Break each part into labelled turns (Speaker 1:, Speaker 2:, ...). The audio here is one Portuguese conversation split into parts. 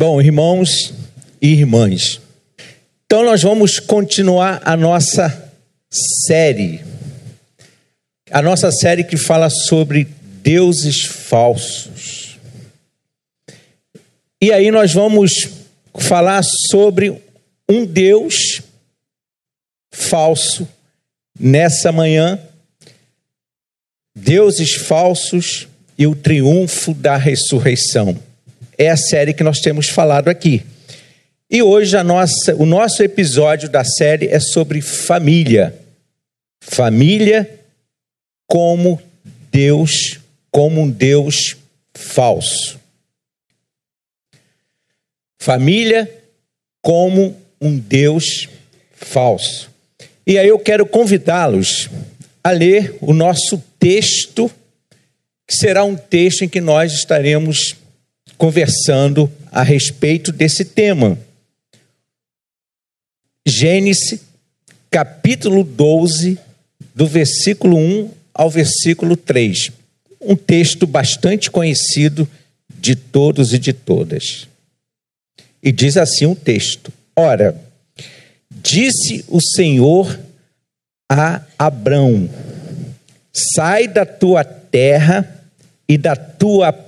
Speaker 1: Bom, irmãos e irmãs, então nós vamos continuar a nossa série, a nossa série que fala sobre deuses falsos. E aí nós vamos falar sobre um Deus falso nessa manhã, deuses falsos e o triunfo da ressurreição é a série que nós temos falado aqui. E hoje a nossa, o nosso episódio da série é sobre família. Família como Deus, como um Deus falso. Família como um Deus falso. E aí eu quero convidá-los a ler o nosso texto, que será um texto em que nós estaremos conversando a respeito desse tema. Gênesis, capítulo 12, do versículo 1 ao versículo 3. Um texto bastante conhecido de todos e de todas. E diz assim o um texto: Ora, disse o Senhor a Abrão: Sai da tua terra e da tua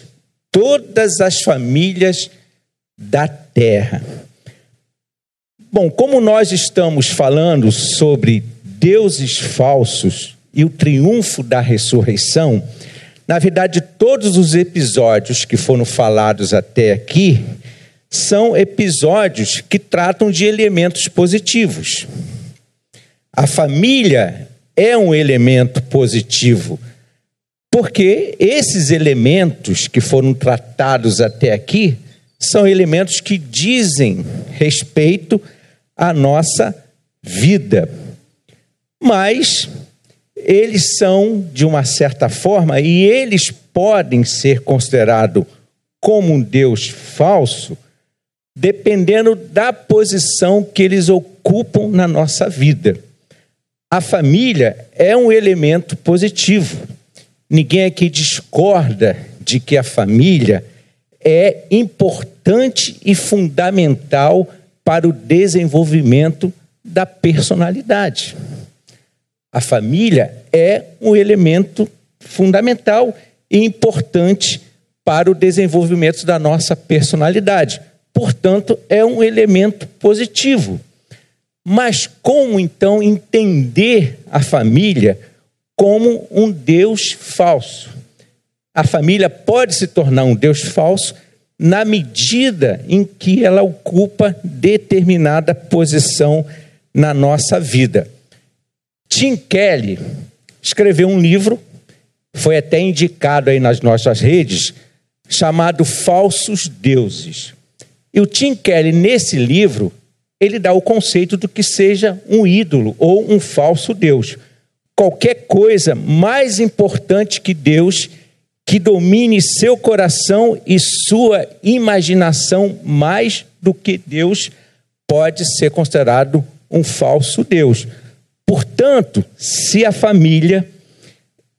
Speaker 1: todas as famílias da terra. Bom, como nós estamos falando sobre deuses falsos e o triunfo da ressurreição, na verdade, todos os episódios que foram falados até aqui são episódios que tratam de elementos positivos. A família é um elemento positivo porque esses elementos que foram tratados até aqui são elementos que dizem respeito à nossa vida. Mas eles são, de uma certa forma, e eles podem ser considerados como um Deus falso, dependendo da posição que eles ocupam na nossa vida. A família é um elemento positivo Ninguém aqui discorda de que a família é importante e fundamental para o desenvolvimento da personalidade. A família é um elemento fundamental e importante para o desenvolvimento da nossa personalidade. Portanto, é um elemento positivo. Mas como então entender a família como um Deus falso. A família pode se tornar um Deus falso na medida em que ela ocupa determinada posição na nossa vida. Tim Kelly escreveu um livro, foi até indicado aí nas nossas redes, chamado Falsos Deuses. E o Tim Kelly, nesse livro, ele dá o conceito do que seja um ídolo ou um falso Deus qualquer coisa mais importante que Deus que domine seu coração e sua imaginação mais do que Deus pode ser considerado um falso Deus. Portanto, se a família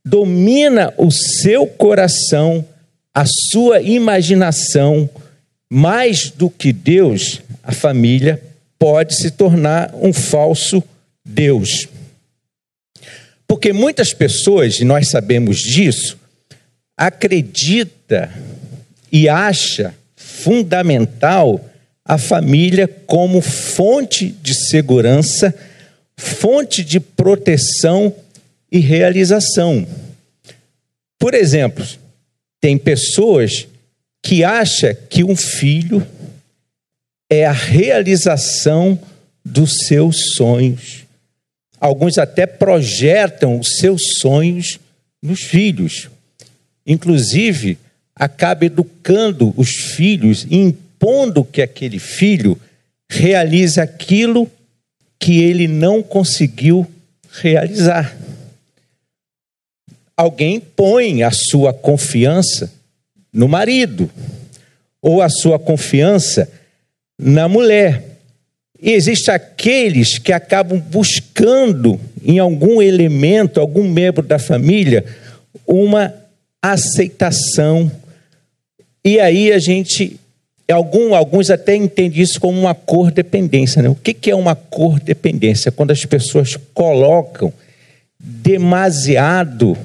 Speaker 1: domina o seu coração, a sua imaginação mais do que Deus, a família pode se tornar um falso Deus. Porque muitas pessoas, e nós sabemos disso, acredita e acha fundamental a família como fonte de segurança, fonte de proteção e realização. Por exemplo, tem pessoas que acham que um filho é a realização dos seus sonhos. Alguns até projetam os seus sonhos nos filhos. Inclusive, acaba educando os filhos impondo que aquele filho realize aquilo que ele não conseguiu realizar. Alguém põe a sua confiança no marido, ou a sua confiança na mulher. E existem aqueles que acabam buscando em algum elemento, algum membro da família, uma aceitação. E aí a gente, algum, alguns até entendem isso como uma cor dependência. Né? O que, que é uma cor dependência? Quando as pessoas colocam demasiado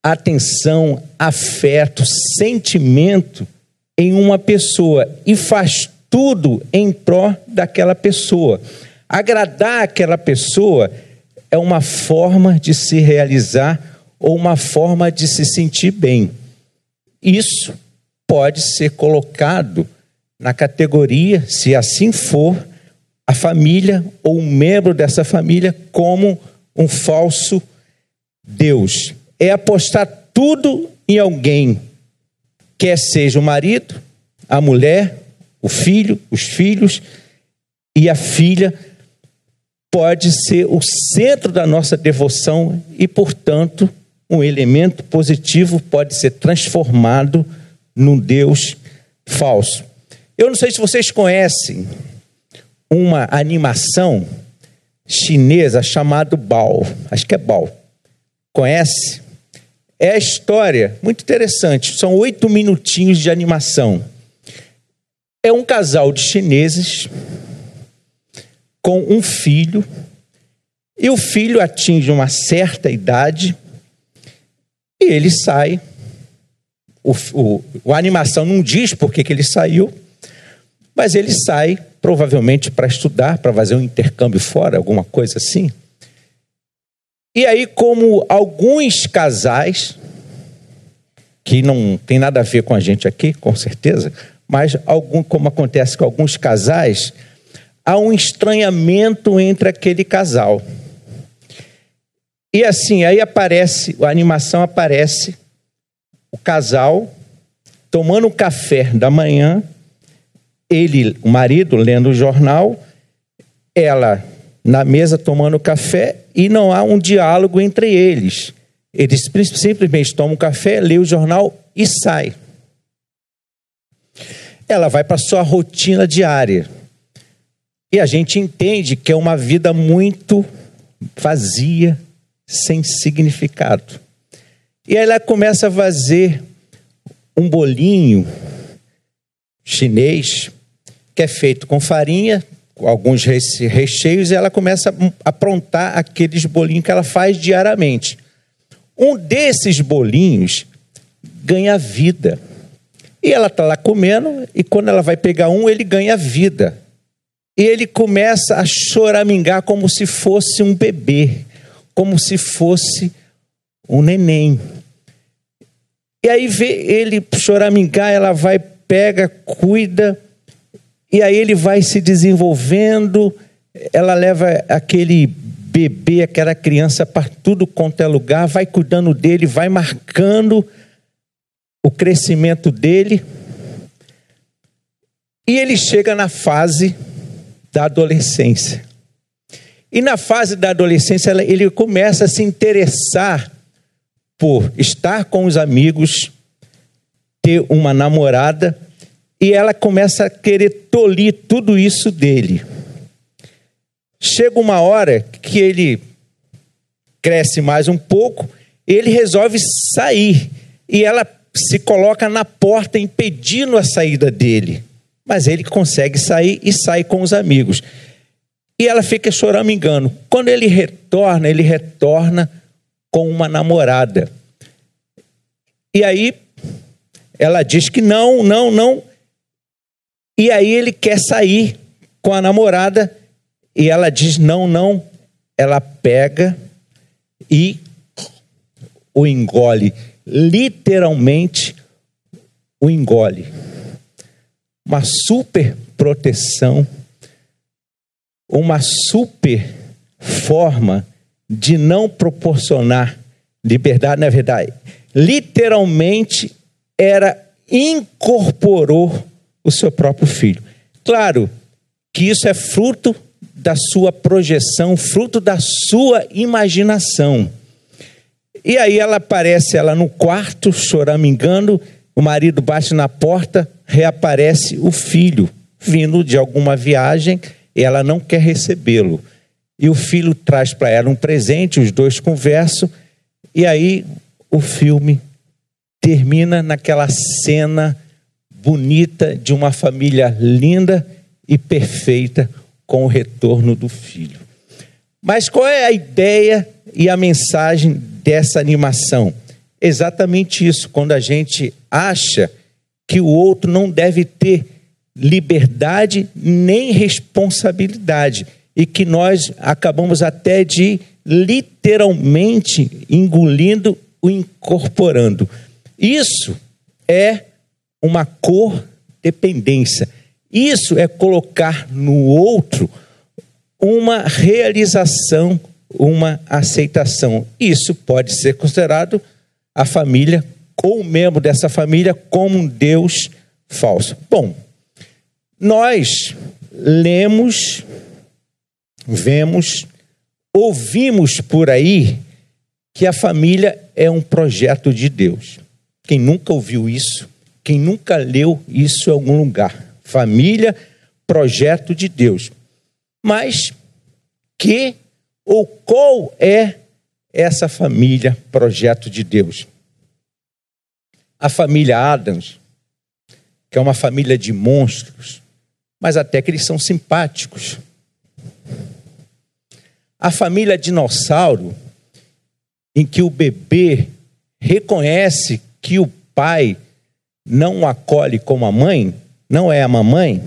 Speaker 1: atenção, afeto, sentimento em uma pessoa e faz tudo em pró daquela pessoa. Agradar aquela pessoa é uma forma de se realizar ou uma forma de se sentir bem. Isso pode ser colocado na categoria, se assim for, a família ou um membro dessa família como um falso Deus. É apostar tudo em alguém, quer seja o marido, a mulher, o filho, os filhos e a filha pode ser o centro da nossa devoção e, portanto, um elemento positivo pode ser transformado num Deus falso. Eu não sei se vocês conhecem uma animação chinesa chamada Bao. Acho que é Bao. Conhece? É a história, muito interessante. São oito minutinhos de animação. É um casal de chineses com um filho, e o filho atinge uma certa idade e ele sai. O, o, a animação não diz por que, ele saiu, mas ele sai provavelmente para estudar, para fazer um intercâmbio fora, alguma coisa assim. E aí, como alguns casais, que não tem nada a ver com a gente aqui, com certeza, mas algum, como acontece com alguns casais, há um estranhamento entre aquele casal. E assim, aí aparece, a animação aparece o casal tomando um café da manhã, ele, o marido, lendo o jornal, ela na mesa tomando café e não há um diálogo entre eles. Eles simplesmente tomam um café, lê o jornal e sai ela vai para sua rotina diária. E a gente entende que é uma vida muito vazia, sem significado. E aí ela começa a fazer um bolinho chinês que é feito com farinha, com alguns recheios, e ela começa a aprontar aqueles bolinhos que ela faz diariamente. Um desses bolinhos ganha vida. E ela está lá comendo, e quando ela vai pegar um, ele ganha vida. E ele começa a choramingar como se fosse um bebê, como se fosse um neném. E aí vê ele choramingar, ela vai, pega, cuida, e aí ele vai se desenvolvendo, ela leva aquele bebê, aquela criança para tudo quanto é lugar, vai cuidando dele, vai marcando o crescimento dele. E ele chega na fase da adolescência. E na fase da adolescência, ele começa a se interessar por estar com os amigos, ter uma namorada, e ela começa a querer tolir tudo isso dele. Chega uma hora que ele cresce mais um pouco, ele resolve sair. E ela se coloca na porta impedindo a saída dele. Mas ele consegue sair e sai com os amigos. E ela fica chorando engano. Quando ele retorna, ele retorna com uma namorada. E aí ela diz que não, não, não. E aí ele quer sair com a namorada e ela diz não, não. Ela pega e o engole literalmente o engole. Uma super proteção, uma super forma de não proporcionar liberdade, na verdade, literalmente era incorporou o seu próprio filho. Claro que isso é fruto da sua projeção, fruto da sua imaginação. E aí ela aparece ela no quarto, choramingando, o marido bate na porta, reaparece o filho, vindo de alguma viagem, e ela não quer recebê-lo. E o filho traz para ela um presente, os dois conversam, e aí o filme termina naquela cena bonita de uma família linda e perfeita com o retorno do filho. Mas qual é a ideia e a mensagem dessa animação? Exatamente isso, quando a gente acha que o outro não deve ter liberdade nem responsabilidade e que nós acabamos até de literalmente engolindo o incorporando. Isso é uma cor dependência. Isso é colocar no outro uma realização, uma aceitação. Isso pode ser considerado a família ou um membro dessa família como um Deus falso. Bom, nós lemos, vemos, ouvimos por aí que a família é um projeto de Deus. Quem nunca ouviu isso, quem nunca leu isso em algum lugar. Família, projeto de Deus. Mas que ou qual é essa família, projeto de Deus? A família Adams, que é uma família de monstros, mas até que eles são simpáticos. A família dinossauro, em que o bebê reconhece que o pai não o acolhe como a mãe, não é a mamãe,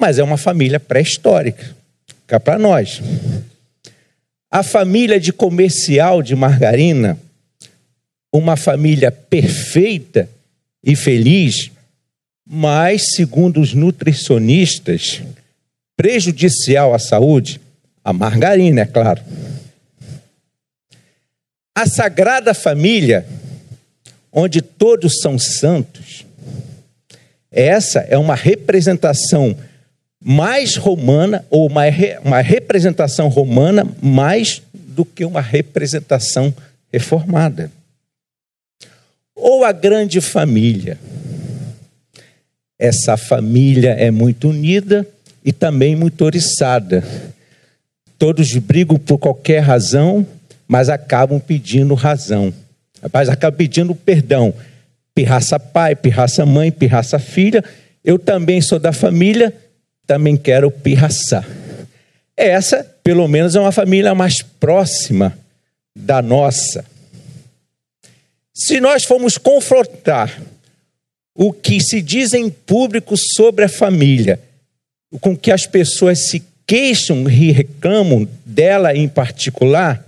Speaker 1: mas é uma família pré-histórica, cá para nós. A família de comercial de margarina, uma família perfeita e feliz, mas, segundo os nutricionistas, prejudicial à saúde, a margarina, é claro. A Sagrada Família, onde todos são santos, essa é uma representação mais romana, ou uma, uma representação romana mais do que uma representação reformada. Ou a grande família. Essa família é muito unida e também muito oriçada. Todos brigam por qualquer razão, mas acabam pedindo razão. Rapaz, acaba pedindo perdão. Pirraça pai, pirraça mãe, pirraça filha. Eu também sou da família, também quero pirraçar. Essa, pelo menos, é uma família mais próxima da nossa. Se nós formos confrontar o que se diz em público sobre a família, com que as pessoas se queixam e reclamam dela em particular,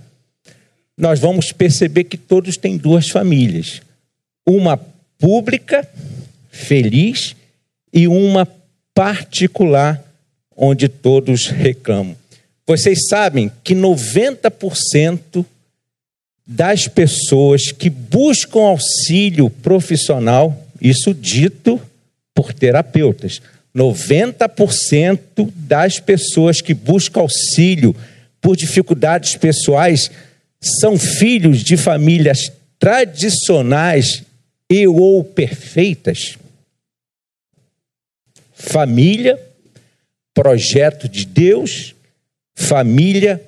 Speaker 1: nós vamos perceber que todos têm duas famílias: uma pública, feliz, e uma particular, onde todos reclamam. Vocês sabem que 90% das pessoas que buscam auxílio profissional, isso dito por terapeutas, 90% das pessoas que buscam auxílio por dificuldades pessoais são filhos de famílias tradicionais e ou perfeitas? Família, projeto de Deus, família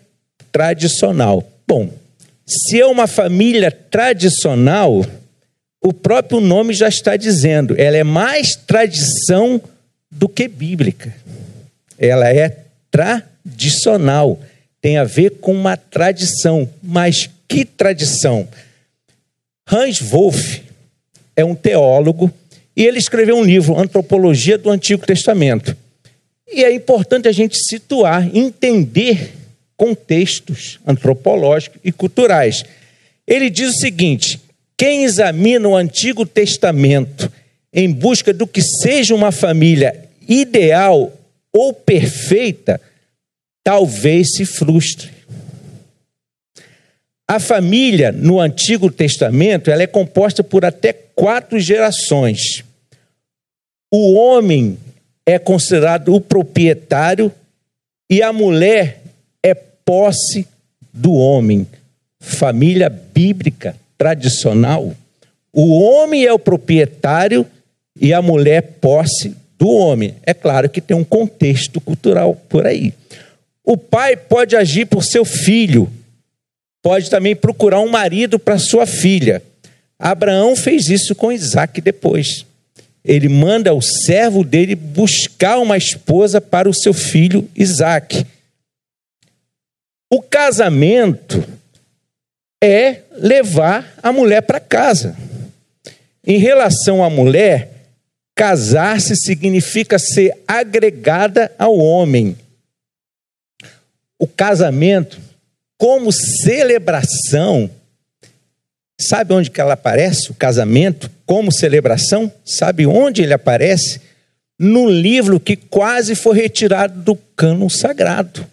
Speaker 1: tradicional. Bom, se é uma família tradicional, o próprio nome já está dizendo, ela é mais tradição do que bíblica. Ela é tradicional tem a ver com uma tradição. Mas que tradição? Hans Wolff é um teólogo e ele escreveu um livro, Antropologia do Antigo Testamento. E é importante a gente situar, entender contextos antropológicos e culturais. Ele diz o seguinte: quem examina o Antigo Testamento em busca do que seja uma família ideal ou perfeita, talvez se frustre. A família no Antigo Testamento ela é composta por até quatro gerações. O homem é considerado o proprietário e a mulher é posse do homem. Família bíblica tradicional. O homem é o proprietário e a mulher posse do homem. É claro que tem um contexto cultural por aí. O pai pode agir por seu filho, pode também procurar um marido para sua filha. Abraão fez isso com Isaac depois. Ele manda o servo dele buscar uma esposa para o seu filho Isaac. O casamento é levar a mulher para casa. Em relação à mulher, casar-se significa ser agregada ao homem. O casamento, como celebração, sabe onde que ela aparece? O casamento, como celebração, sabe onde ele aparece? No livro que quase foi retirado do cano sagrado,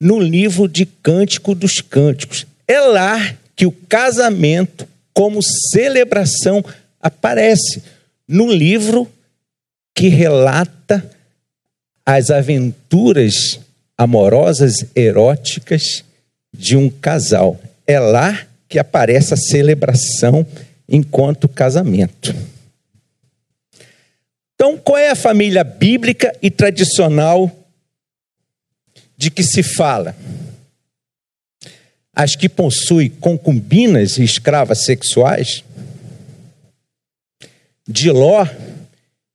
Speaker 1: no livro de Cântico dos Cânticos. É lá que o casamento, como celebração, aparece no livro que relata as aventuras amorosas, eróticas de um casal. É lá que aparece a celebração enquanto casamento. Então, qual é a família bíblica e tradicional de que se fala? As que possuem concubinas e escravas sexuais? de Ló,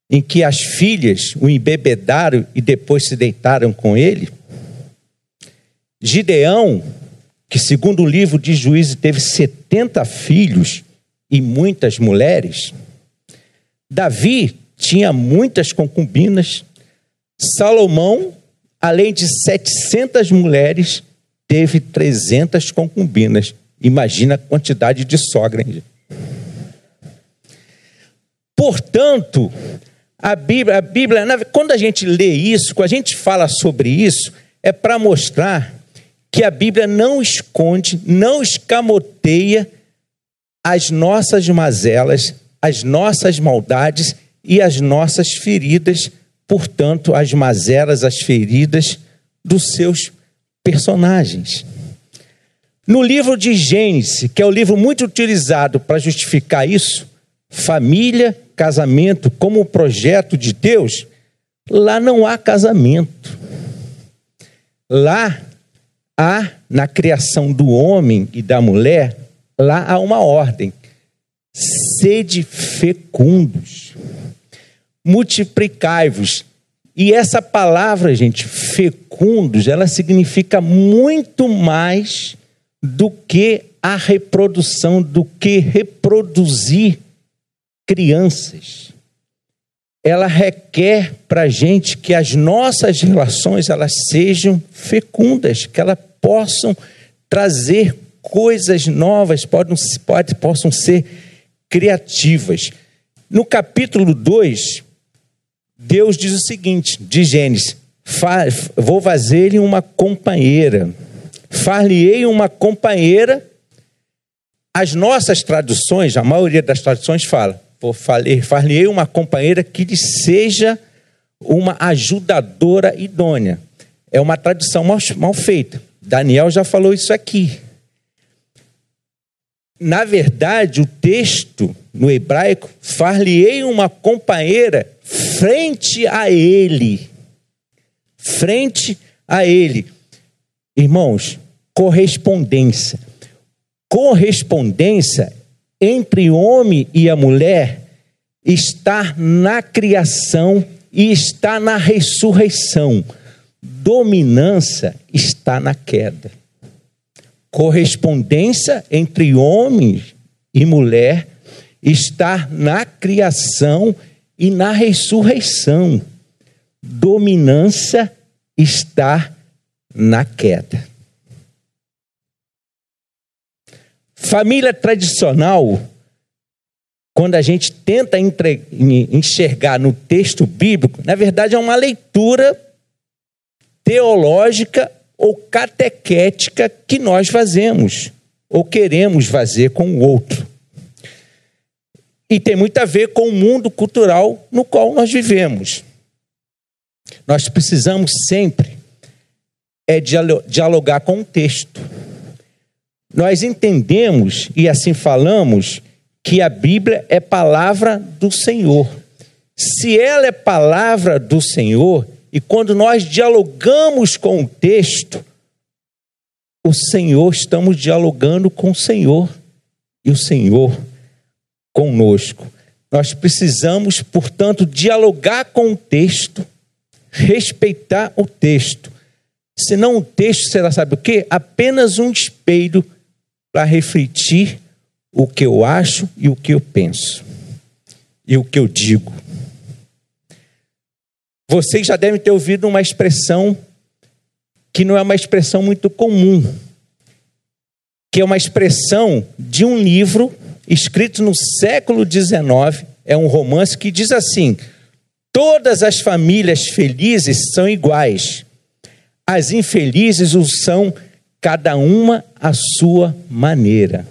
Speaker 1: em que as filhas o embebedaram e depois se deitaram com ele. Gideão, que segundo o livro de Juízes teve 70 filhos e muitas mulheres. Davi tinha muitas concubinas. Salomão, além de 700 mulheres, teve 300 concubinas. Imagina a quantidade de sogra, hein? Portanto, a Bíblia, a Bíblia, quando a gente lê isso, quando a gente fala sobre isso, é para mostrar que a Bíblia não esconde, não escamoteia as nossas mazelas, as nossas maldades e as nossas feridas, portanto, as mazelas, as feridas dos seus personagens. No livro de Gênesis, que é o livro muito utilizado para justificar isso, família casamento como projeto de Deus, lá não há casamento. Lá há, na criação do homem e da mulher, lá há uma ordem: sede fecundos, multiplicai-vos. E essa palavra, gente, fecundos, ela significa muito mais do que a reprodução, do que reproduzir crianças. Ela requer para a gente que as nossas relações elas sejam fecundas, que elas possam trazer coisas novas, podem, pode, possam ser criativas. No capítulo 2, Deus diz o seguinte, de Gênesis, vou fazer-lhe uma companheira, far-lhe-ei uma companheira, as nossas traduções, a maioria das traduções fala, far-lhe uma companheira que lhe seja uma ajudadora idônea. É uma tradução mal, mal feita. Daniel já falou isso aqui. Na verdade, o texto no hebraico, far-lhe-ei uma companheira frente a ele. Frente a ele. Irmãos, correspondência. Correspondência entre o homem e a mulher está na criação e está na ressurreição. Dominância está na queda. Correspondência entre homem e mulher está na criação e na ressurreição. Dominância está na queda. Família tradicional, quando a gente tenta enxergar no texto bíblico, na verdade é uma leitura teológica ou catequética que nós fazemos ou queremos fazer com o outro. e tem muito a ver com o mundo cultural no qual nós vivemos. Nós precisamos sempre é dialogar com o texto. Nós entendemos e assim falamos que a Bíblia é palavra do Senhor. Se ela é palavra do Senhor, e quando nós dialogamos com o texto, o Senhor, estamos dialogando com o Senhor e o Senhor conosco. Nós precisamos, portanto, dialogar com o texto, respeitar o texto. Senão o texto será, sabe o quê? Apenas um espelho para refletir o que eu acho e o que eu penso. E o que eu digo. Vocês já devem ter ouvido uma expressão que não é uma expressão muito comum, que é uma expressão de um livro escrito no século XIX, é um romance que diz assim: todas as famílias felizes são iguais, as infelizes o são cada uma à sua maneira.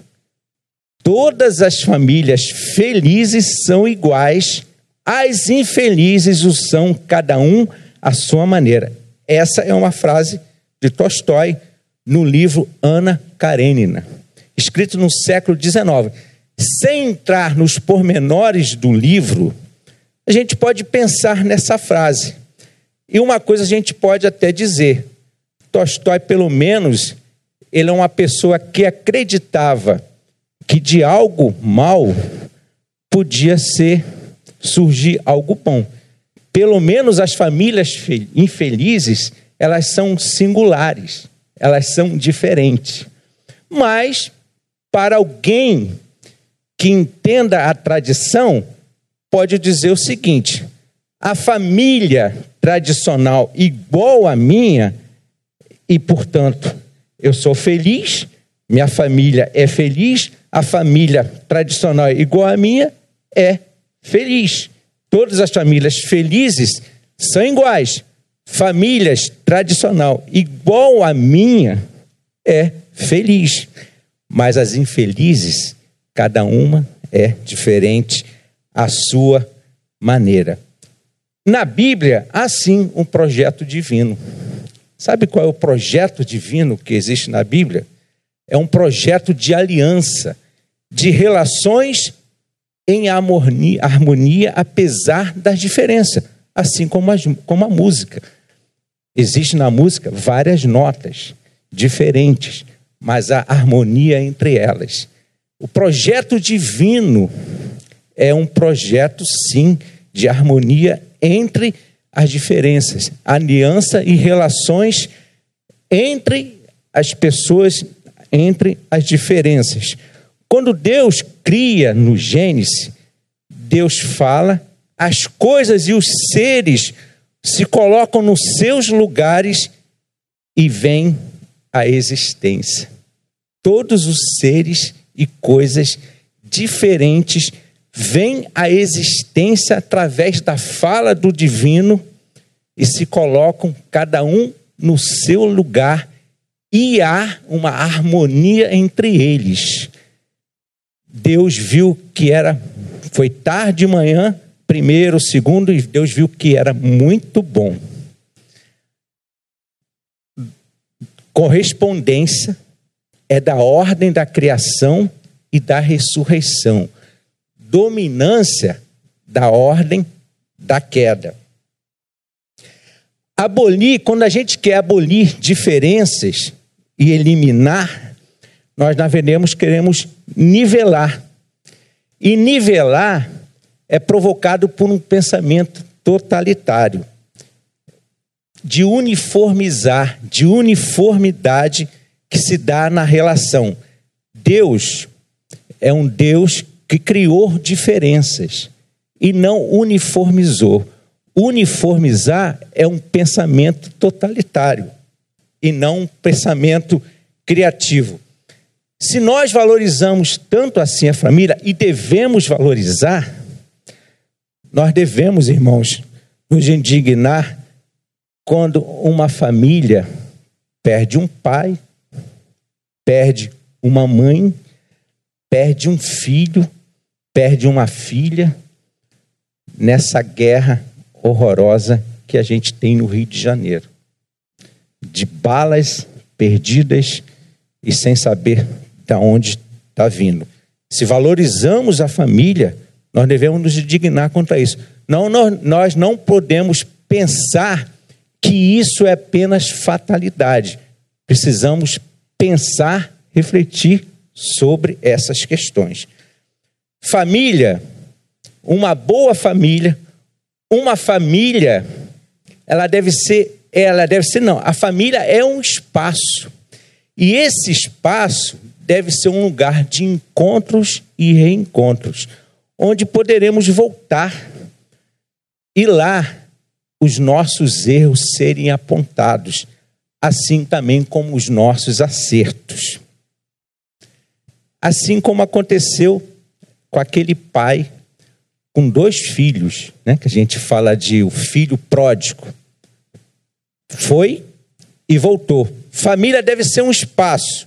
Speaker 1: Todas as famílias felizes são iguais, as infelizes o são cada um à sua maneira. Essa é uma frase de Tolstói no livro Ana Karenina, escrito no século XIX. Sem entrar nos pormenores do livro, a gente pode pensar nessa frase. E uma coisa a gente pode até dizer: Tolstói, pelo menos, ele é uma pessoa que acreditava que de algo mal podia ser surgir algo bom. Pelo menos as famílias infelizes, elas são singulares, elas são diferentes. Mas para alguém que entenda a tradição, pode dizer o seguinte: a família tradicional igual à minha, e portanto eu sou feliz, minha família é feliz, a família tradicional igual à minha é feliz. Todas as famílias felizes são iguais. Famílias tradicional igual à minha é feliz. Mas as infelizes, cada uma é diferente à sua maneira. Na Bíblia, há sim um projeto divino. Sabe qual é o projeto divino que existe na Bíblia? É um projeto de aliança, de relações em harmonia, harmonia apesar das diferenças, assim como a, como a música. Existe na música várias notas diferentes, mas há harmonia entre elas. O projeto divino é um projeto, sim, de harmonia entre as diferenças, aliança e relações entre as pessoas, entre as diferenças. Quando Deus cria no Gênesis, Deus fala, as coisas e os seres se colocam nos seus lugares e vêm à existência. Todos os seres e coisas diferentes vêm à existência através da fala do divino e se colocam cada um no seu lugar e há uma harmonia entre eles. Deus viu que era, foi tarde de manhã, primeiro, segundo, e Deus viu que era muito bom. Correspondência é da ordem da criação e da ressurreição. Dominância da ordem da queda. Abolir, quando a gente quer abolir diferenças e eliminar nós, na Venemos, queremos nivelar. E nivelar é provocado por um pensamento totalitário, de uniformizar, de uniformidade que se dá na relação. Deus é um Deus que criou diferenças e não uniformizou. Uniformizar é um pensamento totalitário e não um pensamento criativo. Se nós valorizamos tanto assim a família e devemos valorizar, nós devemos, irmãos, nos indignar quando uma família perde um pai, perde uma mãe, perde um filho, perde uma filha nessa guerra horrorosa que a gente tem no Rio de Janeiro. De balas perdidas e sem saber de onde está vindo. Se valorizamos a família, nós devemos nos indignar contra isso. Não, nós, nós não podemos pensar que isso é apenas fatalidade. Precisamos pensar, refletir sobre essas questões. Família, uma boa família, uma família, ela deve ser, ela deve ser não, a família é um espaço. E esse espaço deve ser um lugar de encontros e reencontros, onde poderemos voltar e lá os nossos erros serem apontados, assim também como os nossos acertos. Assim como aconteceu com aquele pai com dois filhos, né, que a gente fala de o filho pródigo. Foi e voltou. Família deve ser um espaço,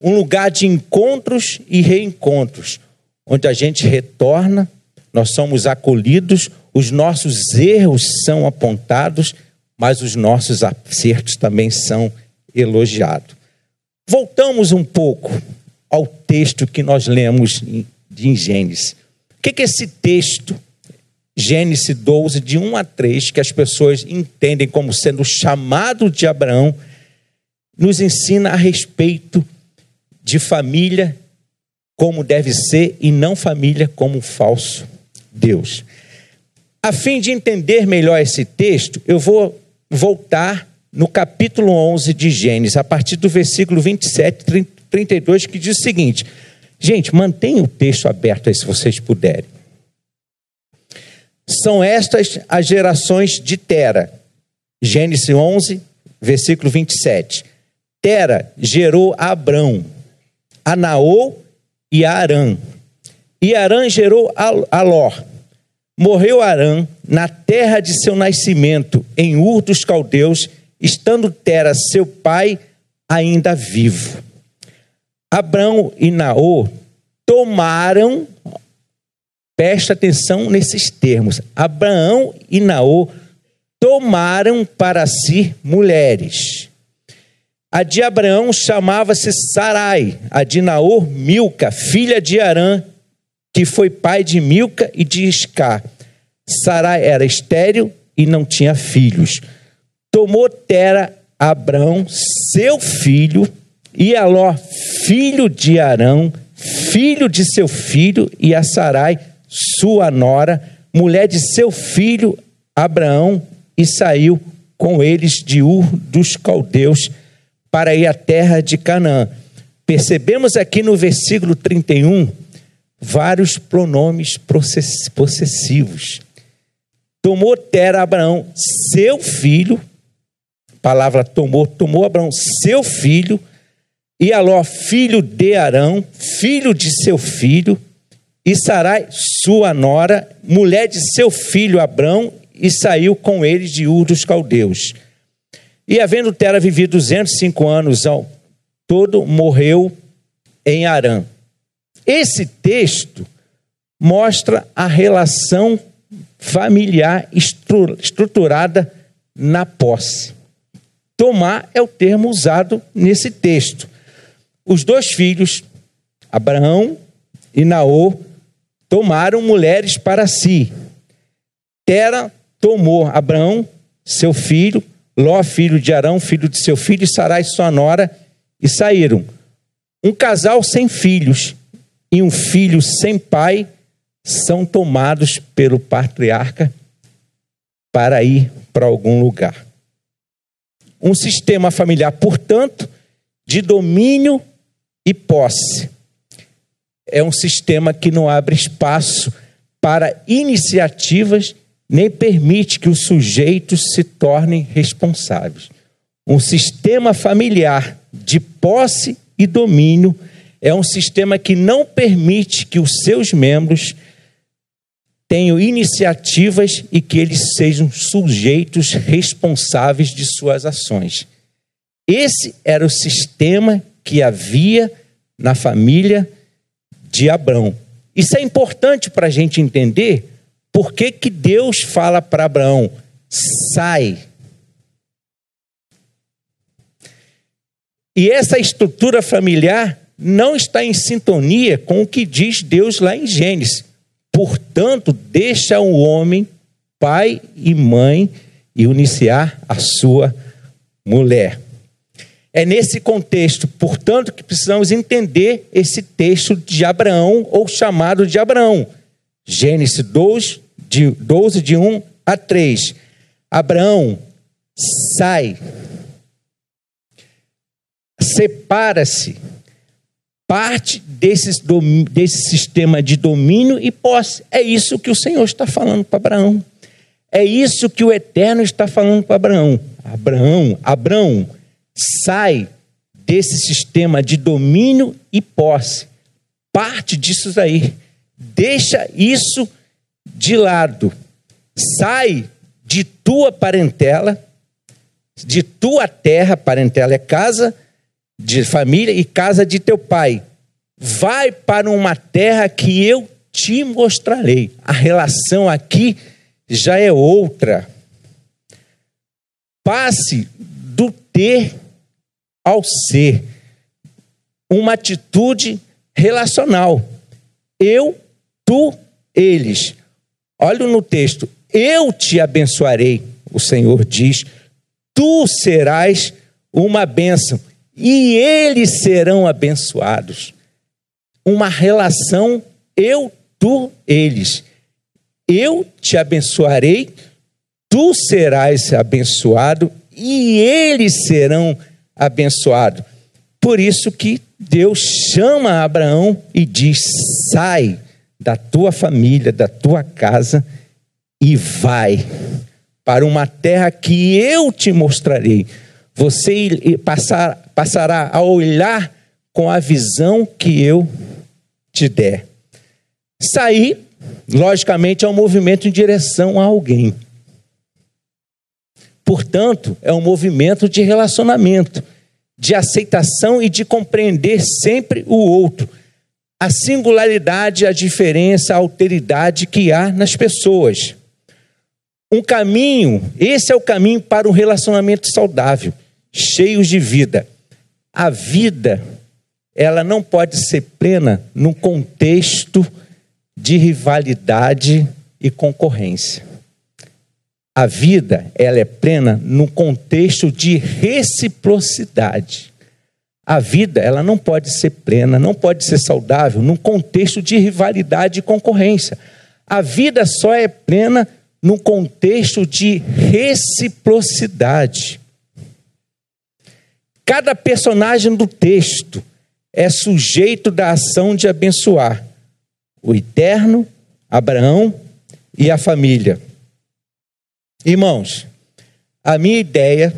Speaker 1: um lugar de encontros e reencontros, onde a gente retorna, nós somos acolhidos, os nossos erros são apontados, mas os nossos acertos também são elogiados. Voltamos um pouco ao texto que nós lemos em Gênesis. O que é esse texto, Gênesis 12, de 1 a 3, que as pessoas entendem como sendo o chamado de Abraão, nos ensina a respeito de família como deve ser e não família como um falso Deus. A fim de entender melhor esse texto, eu vou voltar no capítulo 11 de Gênesis, a partir do versículo 27, 32, que diz o seguinte: gente, mantenha o texto aberto aí se vocês puderem. São estas as gerações de Tera. Gênesis 11, versículo 27. Tera gerou a Abrão, a Naô e a Arã. E Arã gerou a Ló. Morreu Arã na terra de seu nascimento, em Ur dos Caldeus, estando Tera, seu pai, ainda vivo. Abrão e Naô tomaram, presta atenção nesses termos, Abraão e Naô tomaram para si mulheres. A de Abraão chamava-se Sarai, a de Naô, Milca, filha de Arã, que foi pai de Milca e de Iscar. Sarai era estéril e não tinha filhos. Tomou Tera Abrão, seu filho, e Aló, filho de Arão, filho de seu filho, e a Sarai, sua nora, mulher de seu filho Abraão, e saiu com eles de Ur dos caldeus para ir à terra de Canaã. Percebemos aqui no versículo 31 vários pronomes possessivos. Tomou Tera Abraão, seu filho, palavra tomou, tomou Abraão, seu filho, e Aló, filho de Arão, filho de seu filho, e Sarai, sua nora, mulher de seu filho Abrão, e saiu com eles de Ur dos Caldeus. E havendo Tera vivido 205 anos ao todo, morreu em Arã. Esse texto mostra a relação familiar estruturada na posse. Tomar é o termo usado nesse texto. Os dois filhos, Abraão e Naô, tomaram mulheres para si. Tera tomou Abraão, seu filho, Ló, filho de Arão, filho de seu filho, e Sarai, sua nora, e saíram. Um casal sem filhos e um filho sem pai são tomados pelo patriarca para ir para algum lugar. Um sistema familiar, portanto, de domínio e posse. É um sistema que não abre espaço para iniciativas nem permite que os sujeitos se tornem responsáveis. Um sistema familiar de posse e domínio é um sistema que não permite que os seus membros tenham iniciativas e que eles sejam sujeitos responsáveis de suas ações. Esse era o sistema que havia na família de Abrão. Isso é importante para a gente entender por que, que Deus fala para Abraão: sai. E essa estrutura familiar não está em sintonia com o que diz Deus lá em Gênesis. Portanto, deixa o homem, pai e mãe, e iniciar a sua mulher. É nesse contexto, portanto, que precisamos entender esse texto de Abraão, ou chamado de Abraão. Gênesis 12, de, 12, de 1 a 3. Abraão, sai, separa-se, parte desse, desse sistema de domínio e posse. É isso que o Senhor está falando para Abraão. É isso que o Eterno está falando para Abraão. Abraão, Abraão, sai desse sistema de domínio e posse. Parte disso aí. Deixa isso de lado. Sai de tua parentela, de tua terra, parentela é casa de família e casa de teu pai. Vai para uma terra que eu te mostrarei. A relação aqui já é outra. Passe do ter ao ser. Uma atitude relacional. Eu, tu, eles. Olha no texto. Eu te abençoarei, o Senhor diz. Tu serás uma bênção e eles serão abençoados. Uma relação eu, tu, eles. Eu te abençoarei, tu serás abençoado e eles serão abençoados. Por isso que Deus chama Abraão e diz: sai da tua família, da tua casa e vai para uma terra que eu te mostrarei. Você passar, passará a olhar com a visão que eu te der. Sair, logicamente, é um movimento em direção a alguém. Portanto, é um movimento de relacionamento, de aceitação e de compreender sempre o outro. A singularidade, a diferença, a alteridade que há nas pessoas. Um caminho, esse é o caminho para um relacionamento saudável, cheio de vida. A vida, ela não pode ser plena num contexto de rivalidade e concorrência. A vida, ela é plena num contexto de reciprocidade. A vida, ela não pode ser plena, não pode ser saudável num contexto de rivalidade e concorrência. A vida só é plena num contexto de reciprocidade. Cada personagem do texto é sujeito da ação de abençoar o eterno, Abraão e a família. Irmãos, a minha ideia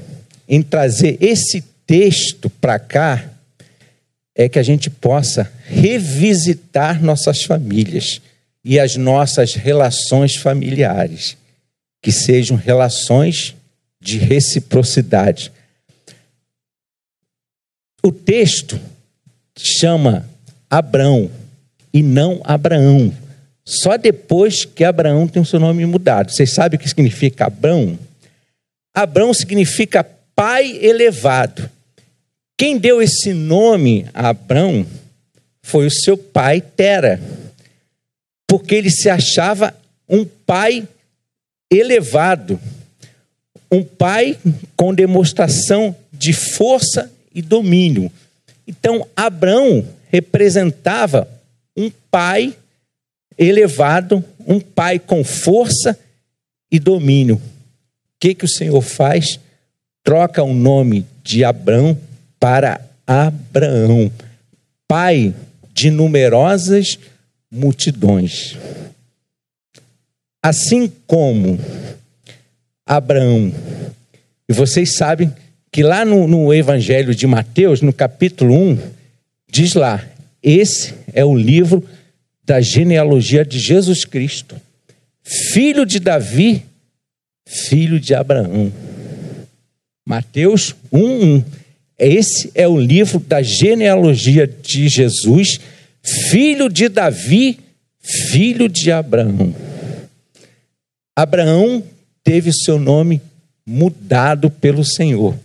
Speaker 1: em trazer esse texto para cá é que a gente possa revisitar nossas famílias e as nossas relações familiares, que sejam relações de reciprocidade. O texto chama Abrão e não Abraão. Só depois que Abraão tem o seu nome mudado. Vocês sabem o que significa Abrão? Abrão significa pai elevado. Quem deu esse nome a Abrão foi o seu pai Tera, porque ele se achava um pai elevado, um pai com demonstração de força e domínio. Então, Abraão representava um pai elevado, um pai com força e domínio. O que, que o Senhor faz? Troca o nome de Abraão para Abraão, pai de numerosas multidões. Assim como Abraão, e vocês sabem que lá no, no Evangelho de Mateus, no capítulo 1, diz lá: esse é o livro da genealogia de Jesus Cristo, filho de Davi, filho de Abraão. Mateus 1:1. Esse é o livro da genealogia de Jesus, filho de Davi, filho de Abraão. Abraão teve seu nome mudado pelo Senhor.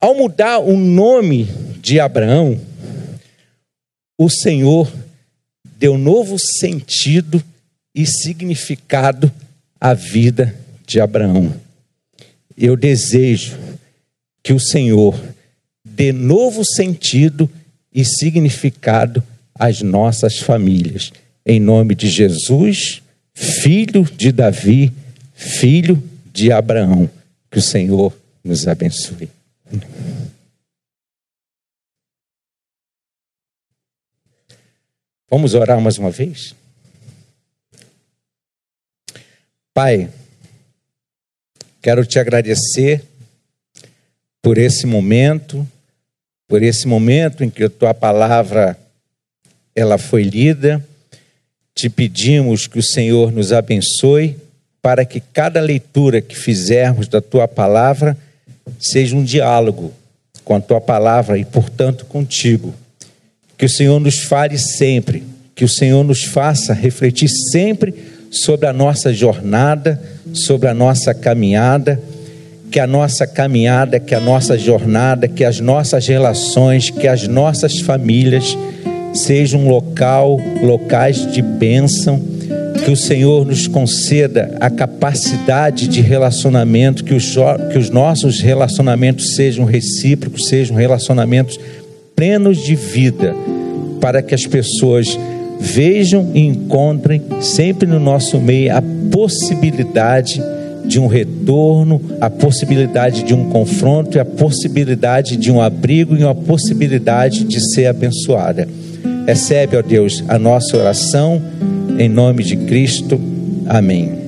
Speaker 1: Ao mudar o nome de Abraão, o Senhor deu novo sentido e significado à vida de Abraão. Eu desejo que o Senhor dê novo sentido e significado às nossas famílias. Em nome de Jesus, filho de Davi, filho de Abraão. Que o Senhor nos abençoe. Vamos orar mais uma vez? Pai, quero te agradecer por esse momento, por esse momento em que a tua palavra ela foi lida. Te pedimos que o Senhor nos abençoe para que cada leitura que fizermos da tua palavra seja um diálogo com a tua palavra e, portanto, contigo. Que o Senhor nos fale sempre, que o Senhor nos faça refletir sempre sobre a nossa jornada, sobre a nossa caminhada, que a nossa caminhada, que a nossa jornada, que as nossas relações, que as nossas famílias sejam um local, locais de bênção que o Senhor nos conceda a capacidade de relacionamento, que os, que os nossos relacionamentos sejam recíprocos, sejam relacionamentos plenos de vida, para que as pessoas vejam e encontrem sempre no nosso meio a possibilidade de um retorno, a possibilidade de um confronto e a possibilidade de um abrigo e a possibilidade de ser abençoada. Recebe, ó Deus, a nossa oração em nome de Cristo. Amém.